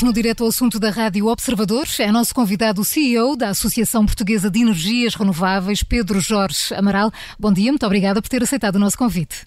Hoje, no Direto ao Assunto da Rádio Observador, é nosso convidado o CEO da Associação Portuguesa de Energias Renováveis, Pedro Jorge Amaral. Bom dia, muito obrigada por ter aceitado o nosso convite.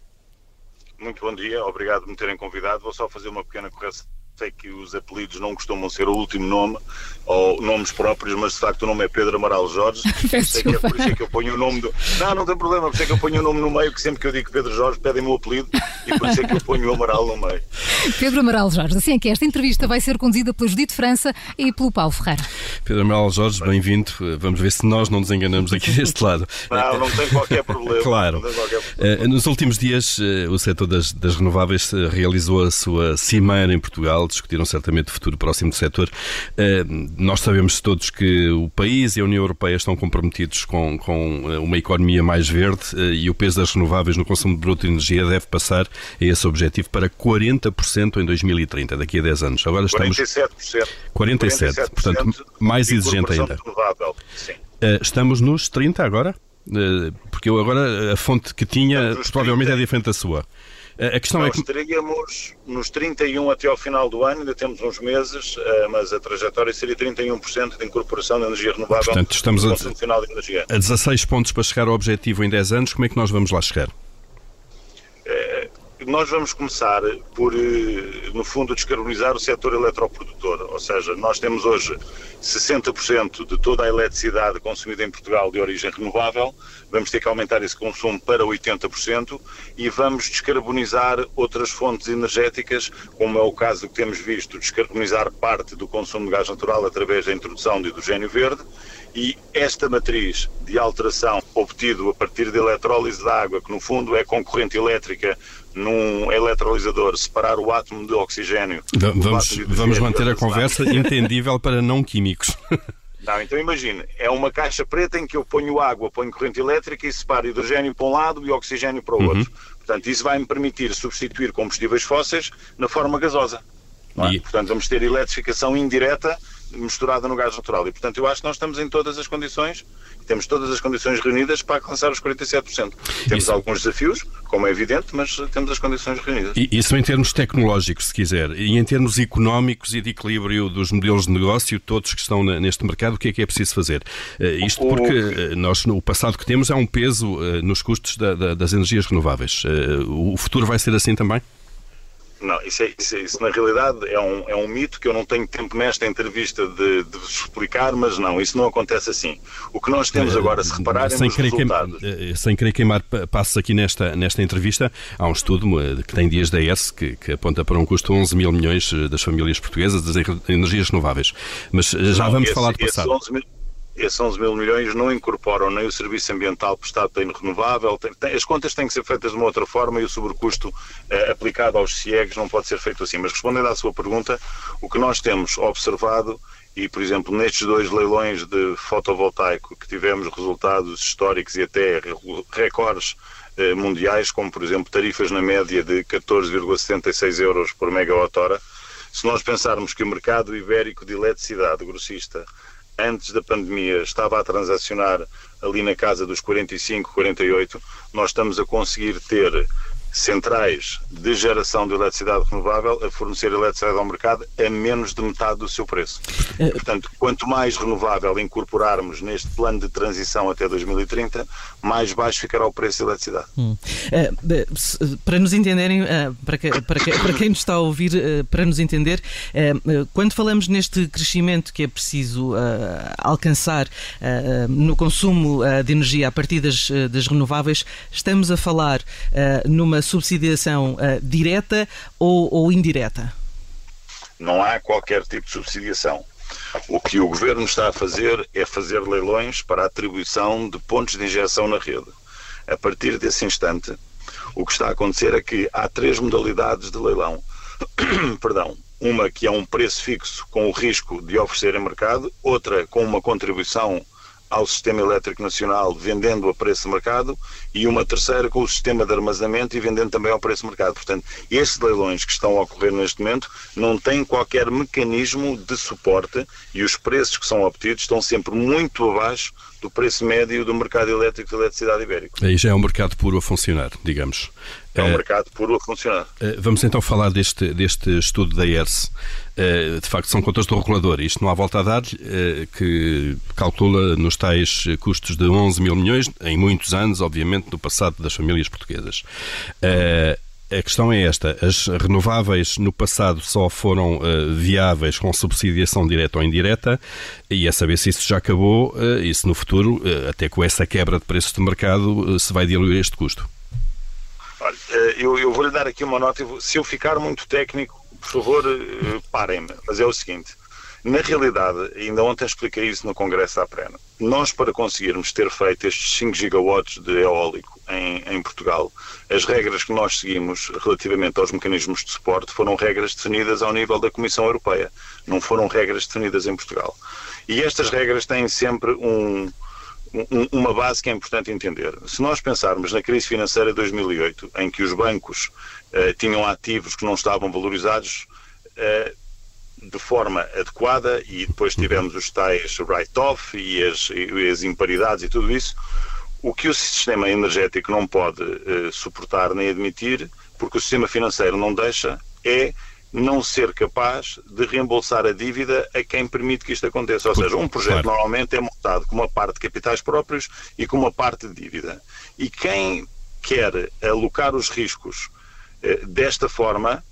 Muito bom dia, obrigado por me terem convidado. Vou só fazer uma pequena correção sei que os apelidos não costumam ser o último nome ou nomes próprios, mas de facto o nome é Pedro Amaral Jorge. sei que é por isso é que eu ponho o nome do. Não, não tem problema, por isso é que eu ponho o nome no meio, que sempre que eu digo Pedro Jorge pedem-me o apelido e por isso é que eu ponho o Amaral no meio. Pedro Amaral Jorge, assim é que esta entrevista vai ser conduzida pelo Judito França e pelo Paulo Ferreira. Pedro Amaral Jorge, bem-vindo. Vamos ver se nós não nos enganamos aqui deste lado. Não, não tem qualquer problema. Claro. Qualquer problema. Eh, nos últimos dias, eh, o setor das, das renováveis eh, realizou a sua cimeira em Portugal, discutiram certamente o futuro próximo do setor. Nós sabemos todos que o país e a União Europeia estão comprometidos com, com uma economia mais verde e o peso das renováveis no consumo de bruto de energia deve passar a esse objetivo para 40% em 2030, daqui a 10 anos. Agora estamos 47%. 47%, 47% portanto, mais exigente ainda. Estamos nos 30 agora? Porque eu agora a fonte que tinha provavelmente 30. é diferente da sua. A questão Nós é que... estaríamos nos 31 até ao final do ano, ainda temos uns meses, eh, mas a trajetória seria 31% de incorporação de energia renovável Portanto, estamos no a, final de energia. A 16 pontos para chegar ao objetivo em 10 anos, como é que nós vamos lá chegar? Nós vamos começar por, eh, no fundo, descarbonizar o setor eletroprodutor. Ou seja, nós temos hoje 60% de toda a eletricidade consumida em Portugal de origem renovável, vamos ter que aumentar esse consumo para 80% e vamos descarbonizar outras fontes energéticas, como é o caso que temos visto, descarbonizar parte do consumo de gás natural através da introdução de hidrogênio verde e esta matriz de alteração obtido a partir da eletrólise da água, que no fundo é concorrente elétrica num eletrolisador, separar o átomo de oxigênio. Vamos, de vamos manter a conversa entendível para não químicos. Não, então imagine, é uma caixa preta em que eu ponho água, ponho corrente elétrica e separo hidrogênio para um lado e oxigênio para o uhum. outro. Portanto, isso vai me permitir substituir combustíveis fósseis na forma gasosa. É? E... Portanto, vamos ter eletrificação indireta misturada no gás natural. E, portanto, eu acho que nós estamos em todas as condições, temos todas as condições reunidas para alcançar os 47%. Temos isso... alguns desafios, como é evidente, mas temos as condições reunidas. E isso em termos tecnológicos, se quiser, e em termos económicos e de equilíbrio dos modelos de negócio, todos que estão neste mercado, o que é que é preciso fazer? Uh, isto porque uh, nós, no passado que temos, há um peso uh, nos custos da, da, das energias renováveis. o futuro vai ser assim também? Não, isso, é, isso, é, isso, na realidade é um, é um mito que eu não tenho tempo nesta entrevista de, de explicar, mas não, isso não acontece assim. O que nós temos agora, se repararem sem nos resultados... Queimar, eh, sem querer queimar passos aqui nesta, nesta entrevista, há um estudo eh, que tem dias da ES que, que aponta para um custo de 11 mil milhões eh, das famílias portuguesas das energias renováveis. Mas já não, vamos esse, falar do passado. 11 mil esses 11 mil milhões não incorporam nem o serviço ambiental prestado pela renovável, as contas têm que ser feitas de uma outra forma e o sobrecusto eh, aplicado aos CIEGs não pode ser feito assim. Mas respondendo à sua pergunta, o que nós temos observado e, por exemplo, nestes dois leilões de fotovoltaico que tivemos resultados históricos e até recordes eh, mundiais, como, por exemplo, tarifas na média de 14,76 euros por megawatt-hora, se nós pensarmos que o mercado ibérico de eletricidade grossista antes da pandemia estava a transacionar ali na casa dos 45, 48, nós estamos a conseguir ter centrais de geração de eletricidade renovável a fornecer eletricidade ao mercado a menos de metade do seu preço. É. Portanto, quanto mais renovável incorporarmos neste plano de transição até 2030, mais baixo ficará o preço da eletricidade. Hum. É, para nos entenderem, para, que, para, que, para, quem nos está a ouvir, para nos entender, quando falamos neste crescimento que é preciso alcançar no consumo de energia a partir das, das renováveis, estamos a falar numa subsidiação uh, direta ou, ou indireta? Não há qualquer tipo de subsidiação. O que o governo está a fazer é fazer leilões para a atribuição de pontos de injeção na rede. A partir desse instante, o que está a acontecer é que há três modalidades de leilão. Perdão. Uma que é um preço fixo com o risco de oferecer em mercado, outra com uma contribuição ao Sistema Elétrico Nacional vendendo a preço de mercado e uma terceira com o sistema de armazenamento e vendendo também ao preço de mercado. Portanto, estes leilões que estão a ocorrer neste momento não têm qualquer mecanismo de suporte e os preços que são obtidos estão sempre muito abaixo do preço médio do mercado elétrico de eletricidade ibérico. Aí já é um mercado puro a funcionar, digamos. É um mercado puro a funcionar. Vamos então falar deste, deste estudo da ERS. De facto, são contas do regulador. Isto não há volta a dar, que calcula nos tais custos de 11 mil milhões, em muitos anos, obviamente, no passado das famílias portuguesas. A questão é esta: as renováveis no passado só foram viáveis com subsidiação direta ou indireta, e é saber se isso já acabou e se no futuro, até com essa quebra de preços de mercado, se vai diluir este custo. Olha, eu, eu vou-lhe dar aqui uma nota. Se eu ficar muito técnico, por favor, parem-me. Mas é o seguinte: na realidade, ainda ontem expliquei isso no Congresso da Prena, nós para conseguirmos ter feito estes 5 gigawatts de eólico em, em, Portugal, as regras que nós seguimos relativamente aos mecanismos de suporte foram regras definidas ao nível da Comissão Europeia, não foram regras definidas em Portugal. E estas regras têm sempre um, uma base que é importante entender. Se nós pensarmos na crise financeira de 2008, em que os bancos uh, tinham ativos que não estavam valorizados, uh, de forma adequada e depois tivemos os tais write-off e e as imparidades e tudo isso, o que o sistema energético não pode uh, suportar nem admitir, porque o sistema financeiro não deixa, é não ser capaz de reembolsar a dívida a quem permite que isto aconteça. Ou seja, um projeto claro. normalmente é montado com uma parte de capitais próprios e com uma parte de dívida. E quem quer alocar os riscos uh, desta forma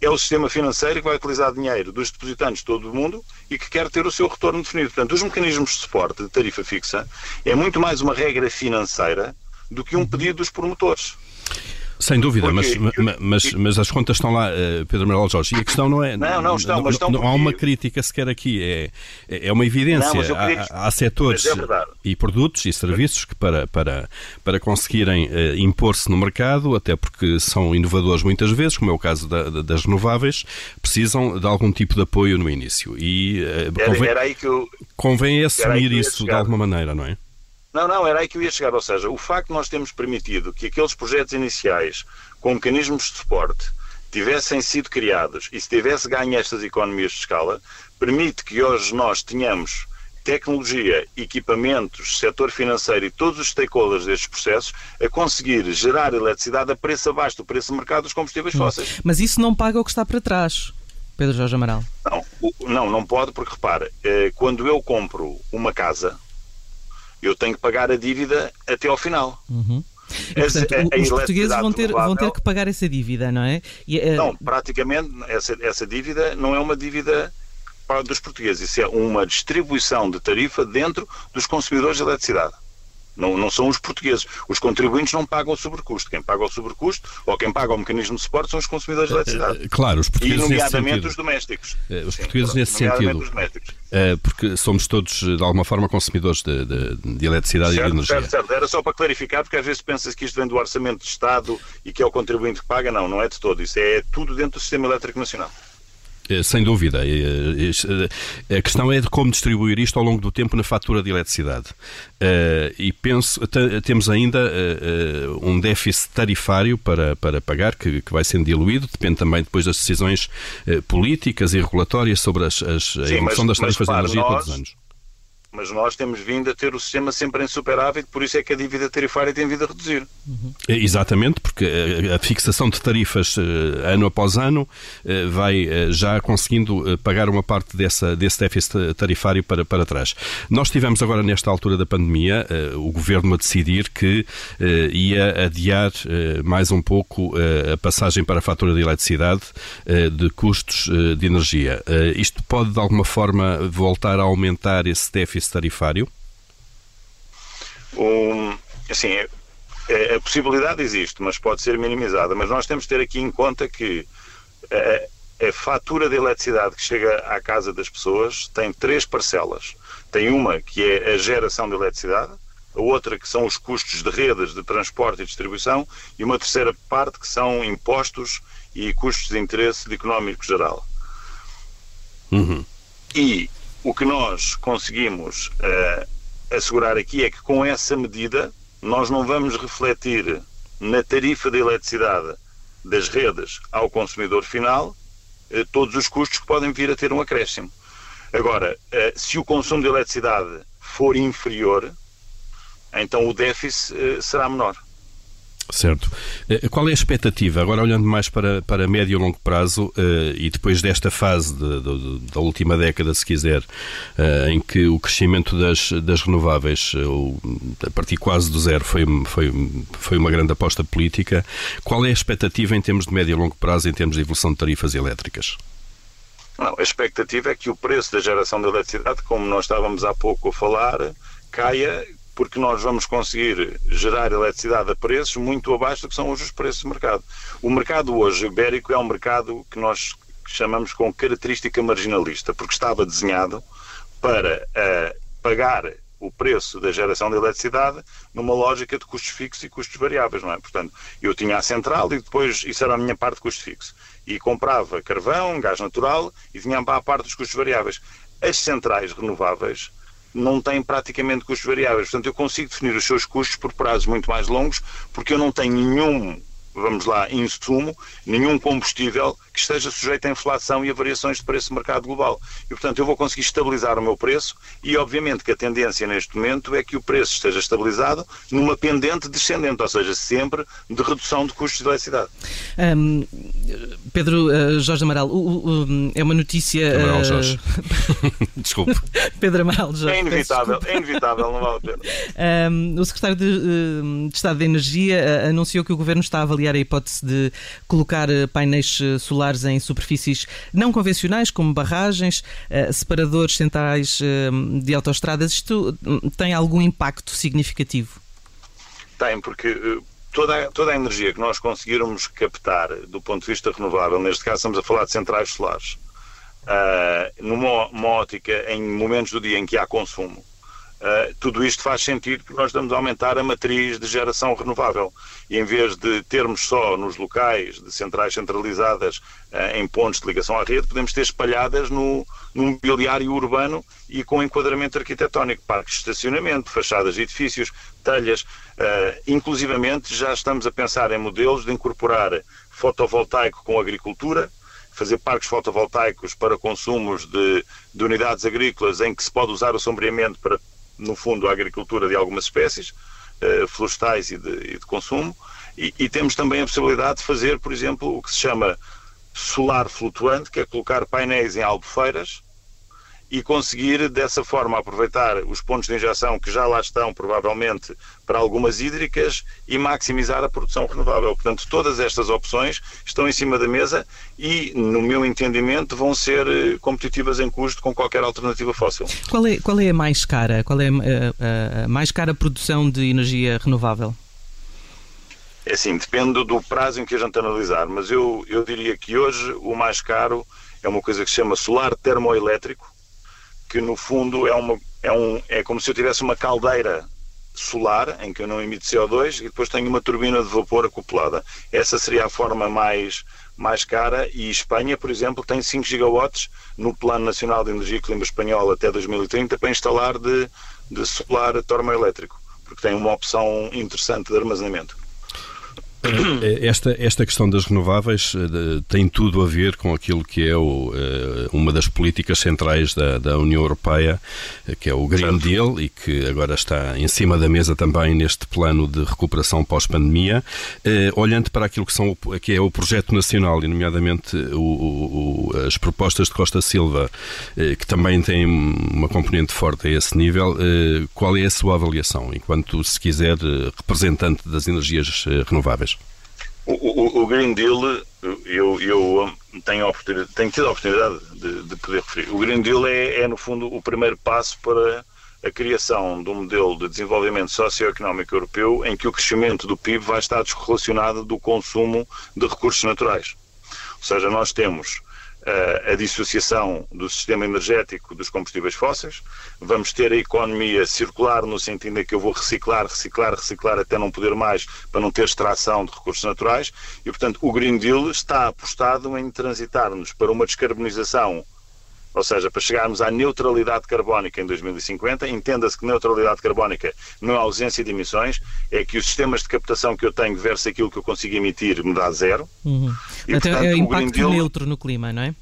é o sistema financeiro que vai utilizar dinheiro dos depositantes de todo o mundo e que quer ter o seu retorno definido. Portanto, os mecanismos de suporte de tarifa fixa é muito mais uma regra financeira do que um pedido dos promotores. Sem dúvida, mas, mas, mas as contas estão lá, eh, Pedro Manuel Jorge, e a questão não é. Não, não estão, mas estão. Não, há uma crítica sequer aqui, é, é uma evidência. Não, queria... há, há setores é e produtos e serviços que, para, para, para conseguirem uh, impor-se no mercado, até porque são inovadores muitas vezes, como é o caso da, das renováveis, precisam de algum tipo de apoio no início. E uh, convém, era, era eu... convém assumir isso de alguma maneira, não é? Não, não, era aí que eu ia chegar. Ou seja, o facto de nós termos permitido que aqueles projetos iniciais com mecanismos de suporte tivessem sido criados e se tivesse ganho estas economias de escala, permite que hoje nós tenhamos tecnologia, equipamentos, setor financeiro e todos os stakeholders destes processos a conseguir gerar eletricidade a preço abaixo do preço de mercado dos combustíveis hum. fósseis. Mas isso não paga o que está para trás. Pedro Jorge Amaral. Não, não, não pode, porque repara, eh, quando eu compro uma casa, eu tenho que pagar a dívida até ao final. Uhum. E, portanto, a, a os portugueses vão ter, vão ter que pagar essa dívida, não é? E, uh... Não, praticamente essa, essa dívida não é uma dívida dos portugueses, isso é uma distribuição de tarifa dentro dos consumidores de eletricidade. Não, não são os portugueses. Os contribuintes não pagam o sobrecusto. Quem paga o sobrecusto ou quem paga o mecanismo de suporte são os consumidores de eletricidade. Eh, claro, os portugueses. E, nomeadamente os domésticos. Eh, os Sim, portugueses nesse sentido. Eh, porque somos todos, de alguma forma, consumidores de, de, de eletricidade certo, e de energia. Certo, certo. Era só para clarificar, porque às vezes pensa-se que isto vem do orçamento de Estado e que é o contribuinte que paga. Não, não é de todo. Isso é tudo dentro do sistema elétrico nacional. Eh, sem dúvida. Eh, eh, a questão é de como distribuir isto ao longo do tempo na fatura de eletricidade. E penso, temos ainda um déficit tarifário para, para pagar, que, que vai sendo diluído, depende também depois das decisões políticas e regulatórias sobre as, as, a evolução das tarifas de energia nós, todos os anos mas nós temos vindo a ter o sistema sempre em superávit, por isso é que a dívida tarifária tem vindo a reduzir. Uhum. Exatamente, porque a fixação de tarifas eh, ano após ano eh, vai eh, já conseguindo pagar uma parte dessa, desse déficit tarifário para, para trás. Nós tivemos agora, nesta altura da pandemia, o governo a decidir que ia adiar mais um pouco a passagem para a fatura de eletricidade de custos de energia. Isto pode, de alguma forma, voltar a aumentar esse déficit serviço tarifário? Um, assim, a, a, possibilidade existe, mas pode ser minimizada. Mas nós temos de ter aqui em conta que a, a fatura de eletricidade que chega à casa das pessoas tem três parcelas. Tem uma que é a geração de eletricidade, a outra que são os custos de redes de transporte e distribuição e uma terceira parte que são impostos e custos de interesse de económico geral. Uhum. E o que nós conseguimos uh, assegurar aqui é que com essa medida nós não vamos refletir na tarifa de eletricidade das redes ao consumidor final uh, todos os custos que podem vir a ter um acréscimo. Agora, uh, se o consumo de eletricidade for inferior, então o déficit será menor. Certo. Eh, qual é a expectativa, agora olhando mais para, para médio e longo prazo, uh, e depois desta fase de, de, da última década, se quiser, uh, em que o crescimento das, das renováveis, a partir quase do zero, foi, foi, foi uma grande aposta política, qual é a expectativa em termos de médio e longo prazo, em termos de evolução de tarifas elétricas? Não, a expectativa é que o preço da geração de eletricidade, como nós estávamos há pouco a falar, caia porque nós vamos conseguir gerar eletricidade a preços muito abaixo do que são hoje os preços de mercado. O mercado hoje ibérico é um mercado que nós chamamos com característica marginalista, porque estava desenhado para uh, pagar o preço da geração de eletricidade numa lógica de custos fixos e custos variáveis, não é? Portanto, eu tinha a central e depois isso era a minha parte de custo fixo. E comprava carvão, gás natural e para a parte dos custos variáveis. As centrais renováveis não têm praticamente custos variáveis. Portanto, eu consigo definir os seus custos por prazos muito mais longos, porque eu não tenho nenhum vamos lá, insumo, nenhum combustível que esteja sujeito à inflação e a variações de preço do mercado global. E, portanto, eu vou conseguir estabilizar o meu preço e, obviamente, que a tendência neste momento é que o preço esteja estabilizado numa pendente descendente, ou seja, sempre de redução de custos de eletricidade. Um, Pedro uh, Jorge Amaral, uh, uh, é uma notícia. Amaral Jorge. Desculpe. Pedro Amaral Jorge. É inevitável, é inevitável, não vale a pena. Um, o secretário de, de Estado da Energia anunciou que o governo está a avaliar a hipótese de colocar eh, painéis eh, em superfícies não convencionais, como barragens, eh, separadores centrais de autoestradas. Isto hum, tem algum impacto significativo? Tem, porque toda a, toda a energia que nós conseguirmos captar do ponto de vista renovável, neste caso estamos a falar de centrais solares, numa ótica em momentos do dia em que há consumo, Uh, tudo isto faz sentido porque nós estamos a aumentar a matriz de geração renovável. E em vez de termos só nos locais de centrais centralizadas uh, em pontos de ligação à rede, podemos ter espalhadas no, no mobiliário urbano e com enquadramento arquitetónico, parques de estacionamento, fachadas de edifícios, telhas. Uh, inclusivamente já estamos a pensar em modelos de incorporar fotovoltaico com agricultura, fazer parques fotovoltaicos para consumos de, de, unidades agrícolas em que se pode usar o sombreamento para no fundo, a agricultura de algumas espécies uh, florestais e de, e de consumo, e, e, temos também a possibilidade de fazer, por exemplo, o que se chama solar flutuante, que é colocar painéis em albufeiras e conseguir dessa forma aproveitar os pontos de injeção que já lá estão, provavelmente, para algumas hídricas e maximizar a produção renovável. Portanto, todas estas opções estão em cima da mesa e, no meu entendimento, vão ser eh, competitivas em custo com qualquer alternativa fóssil. Qual é, qual é a mais cara? Qual é a, a, a mais cara produção de energia renovável? É assim, depende do prazo em que a gente analisar, mas eu, eu diria que hoje o mais caro é uma coisa que se chama solar termoelétrico, que no fundo é, uma, é, um, é como se eu tivesse uma caldeira solar, em que eu não emito CO2, e depois tenho uma turbina de vapor acoplada. Essa seria a forma mais, mais cara e Espanha, por exemplo, tem 5 gigawatts no Plano Nacional de Energia e Clima Espanhol até 2030 para instalar de, de solar termoelétrico, porque tem uma opção interessante de armazenamento. Eh, esta, esta questão das renováveis eh, tem tudo a ver com aquilo que é o, eh, uma das políticas centrais da, da União Europeia, que é o Green Deal, e que agora está em cima da mesa também neste plano de recuperação pós-pandemia. Olhando para aquilo que, são, que é o projeto nacional, e nomeadamente o, o, as propostas de Costa Silva, que também tem uma componente forte a esse nível, qual é a sua avaliação, enquanto, se quiser, representante das energias renováveis? O, o, o, Green Deal, eu, eu tenho, tenho tido a oportunidade de, de poder referir. O Green Deal é, é, no fundo, o primeiro passo para a criação de um modelo de desenvolvimento socioeconómico europeu em que o crescimento do PIB vai estar desrelacionado do consumo de recursos naturais. Ou seja, nós temos a dissociação do sistema energético dos combustíveis fósseis, vamos ter a economia circular no sentido em que eu vou reciclar, reciclar, reciclar até não poder mais para não ter extração de recursos naturais. E, portanto, o Green Deal está apostado em transitar-nos para uma descarbonização ou seja, para chegarmos à neutralidade carbónica em 2050, entenda-se que neutralidade carbónica não é ausência de emissões, é que os sistemas de captação que eu tenho versus aquilo que eu consigo emitir me dá zero. Uhum. E, Até portanto, é impacto Deal... neutro no clima, não é?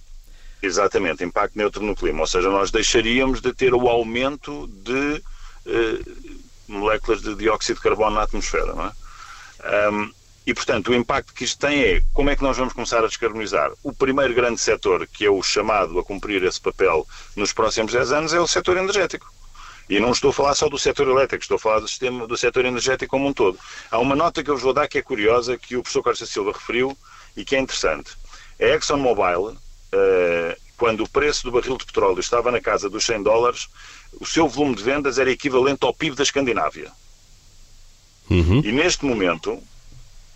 Exatamente, impacto neutro no clima. Ou seja, nós deixaríamos de ter o aumento de uh, moléculas de dióxido de carbono na atmosfera, não é? Um, e, portanto, o impacto que isto tem é como é que nós vamos começar a descarbonizar. O primeiro grande setor, que é o chamado a cumprir esse papel nos próximos 10 anos, é o setor energético. E não estou a falar só do setor elétrico, estou a falar do, sistema, do setor energético como um todo. Há uma nota que eu vos vou dar que é curiosa, que o professor Costa Silva referiu e que é interessante. A ExxonMobil, uh, quando o preço do barril de petróleo estava na casa dos 100 dólares, o seu volume de vendas era equivalente ao PIB da Escandinávia. Uhum. E neste momento,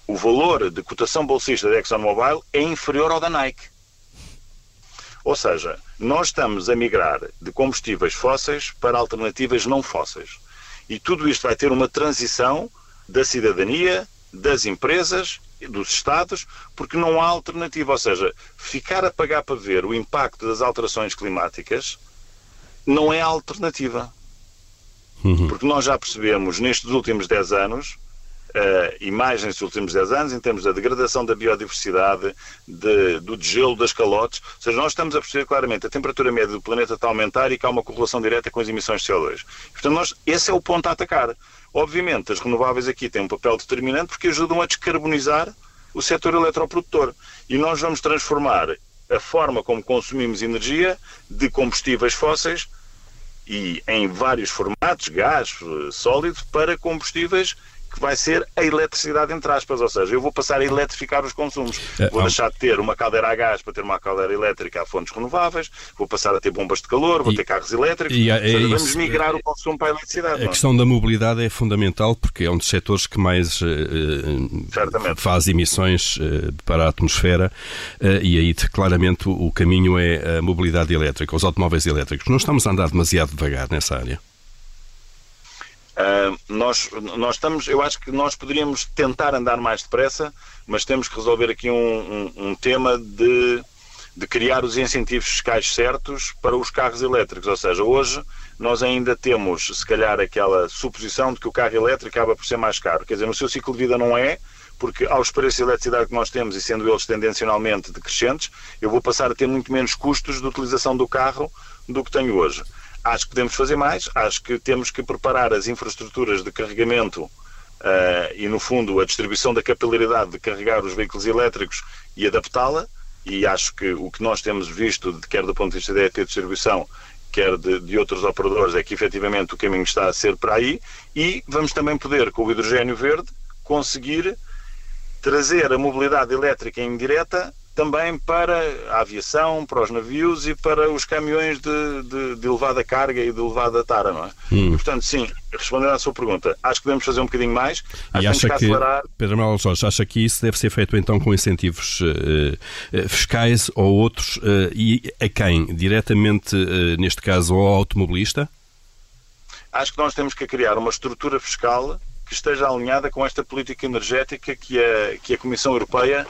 o valor de cotação bolsista da ExxonMobil é inferior ao da Nike. Ou seja, nós estamos a migrar de combustíveis fósseis para alternativas não fósseis. E tudo isto vai ter uma transição da cidadania, das empresas, dos Estados, porque não há alternativa. Ou seja, ficar a pagar para ver o impacto das alterações climáticas não é alternativa. Uhum. Porque nós já percebemos nestes últimos 10 anos uh, imagens dos últimos 10 anos em termos da degradação da biodiversidade, de, do degelo das calotes. Ou seja, nós estamos a perceber claramente a temperatura média do planeta está a aumentar e que há uma correlação direta com as emissões de CO2. Portanto, nós, esse é o ponto a atacar. Obviamente, as renováveis aqui têm um papel determinante porque ajudam a descarbonizar o setor eletroprodutor. E nós vamos transformar a forma como consumimos energia de combustíveis fósseis e em vários formatos, gás, sólido, para combustíveis que vai ser a eletricidade, entre aspas. Ou seja, eu vou passar a eletrificar os consumos. É, vou deixar de ter uma caldeira a gás para ter uma caldeira elétrica a fontes renováveis, vou passar a ter bombas de calor, vou e, ter carros elétricos. E, é, seja, é vamos migrar o consumo para a eletricidade. A não? questão da mobilidade é fundamental porque é um dos setores que mais uh, faz emissões uh, para a atmosfera uh, e aí claramente o, o caminho é a mobilidade elétrica, os automóveis elétricos. Não estamos a andar demasiado devagar nessa área. Uh, nós, nós estamos, eu acho que nós poderíamos tentar andar mais depressa, mas temos que resolver aqui um, um, um, tema de, de criar os incentivos fiscais certos para os carros elétricos. Ou seja, hoje nós ainda temos, se calhar, aquela suposição de que o carro elétrico acaba por ser mais caro. Quer dizer, no seu ciclo de vida não é, porque aos preços de eletricidade que nós temos, e sendo eles tendencionalmente decrescentes, eu vou passar a ter muito menos custos de utilização do carro do que tenho hoje. Acho que podemos fazer mais, acho que temos que preparar as infraestruturas de carregamento uh, e, no fundo, a distribuição da capilaridade de carregar os veículos elétricos e adaptá-la. E acho que o que nós temos visto, quer do ponto de vista da ET distribuição, quer de, de, outros operadores, é que efetivamente o caminho está a ser para aí. E vamos também poder, com o hidrogênio verde, conseguir trazer a mobilidade elétrica indireta também para a aviação, para os navios e para os caminhões de, de, de elevada carga e de elevada tara, não é? Hum. E, portanto, sim, respondendo à sua pergunta, acho que devemos fazer um bocadinho mais. E acha que, acelerar... Pedro Manuel Jorge, acha que isso deve ser feito então com incentivos uh, fiscais ou outros uh, e a quem? Diretamente, uh, neste caso, ao automobilista? Acho que nós temos que criar uma estrutura fiscal que esteja alinhada com esta política energética que a, que a Comissão Europeia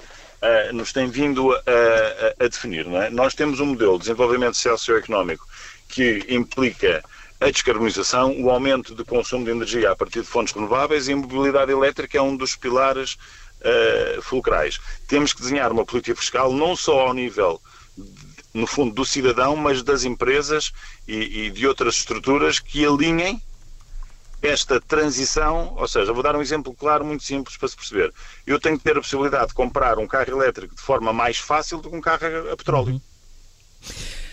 uh, nos tem vindo a, a, a definir. É? Nós temos um modelo de desenvolvimento socioeconómico que implica a descarbonização, o aumento do consumo de energia a partir de fontes renováveis e a mobilidade elétrica é um dos pilares uh, fulcrais. Temos que desenhar uma política fiscal não só ao nível, no fundo, do cidadão, mas das empresas e, e de outras estruturas que alinhem esta transição, ou seja, vou dar um exemplo claro, muito simples para se perceber. Eu tenho que ter a possibilidade de comprar um carro elétrico de forma mais fácil do que um carro a petróleo. Uhum.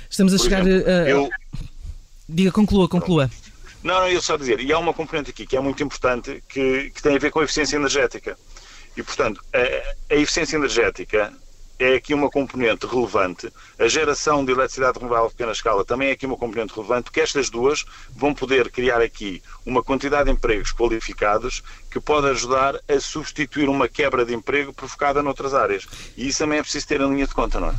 Estamos a Por chegar exemplo, a... Eu... Diga, conclua, conclua. Não, não, eu só dizer, e há uma componente aqui que é muito importante que, que tem a ver com a eficiência energética. E, portanto, a, a eficiência energética é aqui uma componente relevante. A geração de eletricidade renovável a pequena escala também é aqui uma componente relevante, porque estas duas vão poder criar aqui uma quantidade de empregos qualificados que pode ajudar a substituir uma quebra de emprego provocada noutras áreas. E isso também é preciso ter em linha de conta, não é?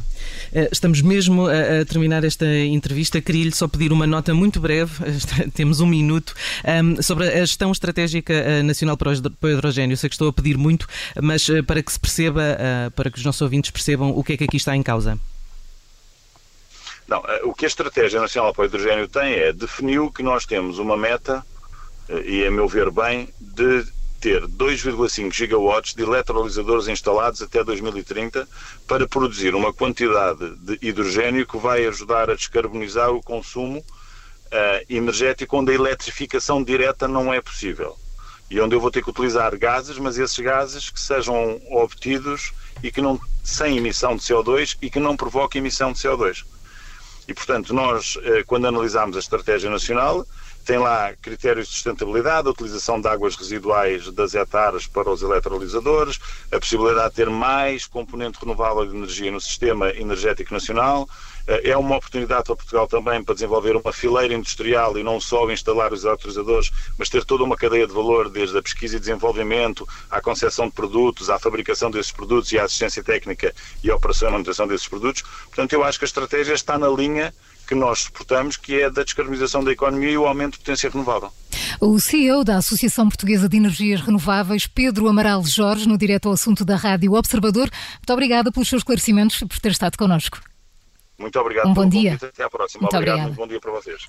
Eh, estamos mesmo a, terminar esta entrevista. Queria-lhe só pedir uma nota muito breve, temos um minuto, sobre a gestão estratégica eh, nacional para o hidrogênio. Sei que estou a pedir muito, mas eh, para que se perceba, para que os nossos ouvintes percebam o que é que aqui está em causa. Não, o que a Estratégia Nacional para o Hidrogênio tem é definiu que nós temos uma meta, e a meu ver bem, de ter 2,5 gigawatts de eletrolisadores instalados até 2030 para produzir uma quantidade de hidrogênio que vai ajudar a descarbonizar o consumo uh, energético onde a eletrificação direta não é possível. e onde eu vou ter que utilizar gases, mas esses gases que sejam obtidos e que não sem emissão de CO2 e que não provoquem emissão de CO2. E, portanto, nós, eh, quando analisamos a estratégia nacional, tem lá critérios de sustentabilidade, a utilização de águas residuais das hectares para os eletrolisadores, a possibilidade de ter mais componente renovável de energia no sistema energético nacional. Eh, é uma oportunidade para Portugal também para desenvolver uma fileira industrial e não só instalar os eletrolisadores, mas ter toda uma cadeia de valor, desde a pesquisa e desenvolvimento, à concepção de produtos, à fabricação desses produtos e à assistência técnica e à operação e manutenção desses produtos. Portanto, eu acho que a estratégia está na linha que nós suportamos, que é da descarbonização da economia e o aumento de potência renovável. O CEO da Associação Portuguesa de Energias Renováveis, Pedro Amaral Jorge, no direto ao assunto da Rádio Observador. Muito obrigada pelos seus esclarecimentos e por ter estado connosco. Muito obrigado. Um bom dia. Convite. Até à próxima. Muito obrigado. Muito bom dia para vocês.